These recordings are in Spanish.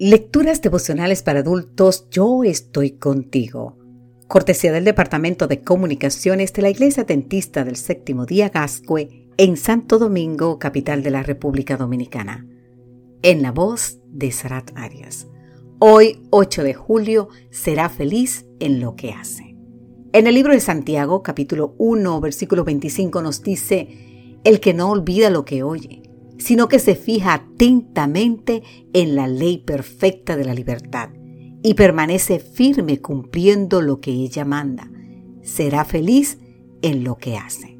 Lecturas devocionales para adultos, yo estoy contigo. Cortesía del Departamento de Comunicaciones de la Iglesia Dentista del Séptimo Día Gascue en Santo Domingo, capital de la República Dominicana. En la voz de Sarat Arias. Hoy, 8 de julio, será feliz en lo que hace. En el libro de Santiago, capítulo 1, versículo 25, nos dice, el que no olvida lo que oye sino que se fija atentamente en la ley perfecta de la libertad y permanece firme cumpliendo lo que ella manda. Será feliz en lo que hace.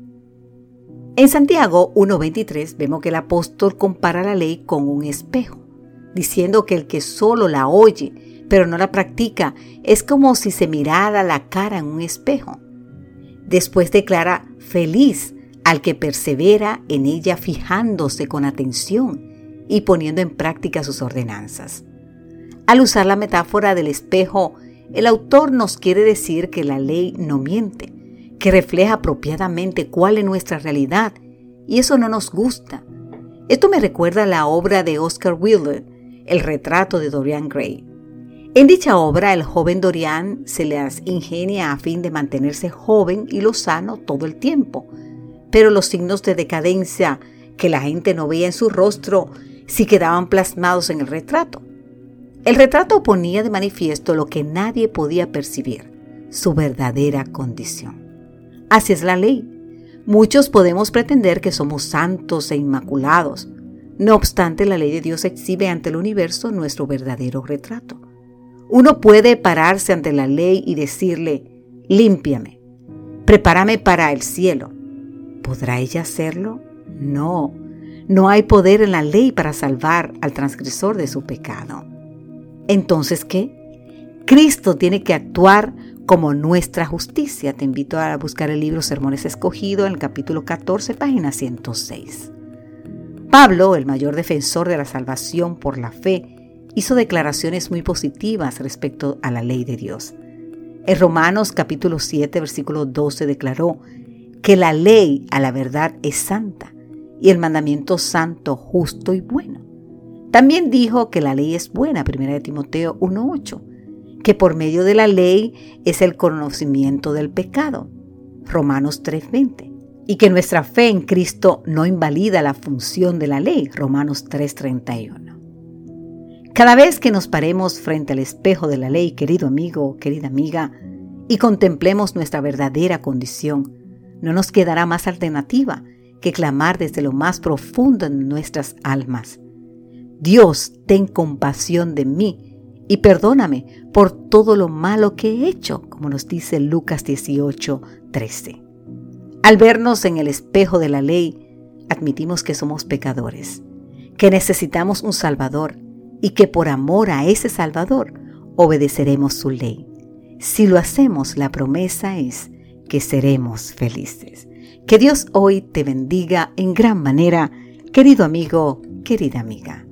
En Santiago 1.23 vemos que el apóstol compara la ley con un espejo, diciendo que el que solo la oye, pero no la practica, es como si se mirara la cara en un espejo. Después declara feliz al que persevera en ella fijándose con atención y poniendo en práctica sus ordenanzas. Al usar la metáfora del espejo, el autor nos quiere decir que la ley no miente, que refleja apropiadamente cuál es nuestra realidad, y eso no nos gusta. Esto me recuerda a la obra de Oscar Wilde, El retrato de Dorian Gray. En dicha obra, el joven Dorian se las ingenia a fin de mantenerse joven y lozano todo el tiempo, pero los signos de decadencia que la gente no veía en su rostro sí quedaban plasmados en el retrato. El retrato ponía de manifiesto lo que nadie podía percibir, su verdadera condición. Así es la ley. Muchos podemos pretender que somos santos e inmaculados. No obstante, la ley de Dios exhibe ante el universo nuestro verdadero retrato. Uno puede pararse ante la ley y decirle, límpiame, prepárame para el cielo, ¿Podrá ella hacerlo? No, no hay poder en la ley para salvar al transgresor de su pecado. Entonces, ¿qué? Cristo tiene que actuar como nuestra justicia. Te invito a buscar el libro Sermones Escogido en el capítulo 14, página 106. Pablo, el mayor defensor de la salvación por la fe, hizo declaraciones muy positivas respecto a la ley de Dios. En Romanos capítulo 7, versículo 12 declaró, que la ley a la verdad es santa y el mandamiento santo, justo y bueno. También dijo que la ley es buena, 1 Timoteo 1.8, que por medio de la ley es el conocimiento del pecado, Romanos 3.20, y que nuestra fe en Cristo no invalida la función de la ley, Romanos 3.31. Cada vez que nos paremos frente al espejo de la ley, querido amigo, querida amiga, y contemplemos nuestra verdadera condición, no nos quedará más alternativa que clamar desde lo más profundo de nuestras almas. Dios, ten compasión de mí y perdóname por todo lo malo que he hecho, como nos dice Lucas 18, 13. Al vernos en el espejo de la ley, admitimos que somos pecadores, que necesitamos un Salvador y que por amor a ese Salvador obedeceremos su ley. Si lo hacemos, la promesa es que seremos felices. Que Dios hoy te bendiga en gran manera, querido amigo, querida amiga.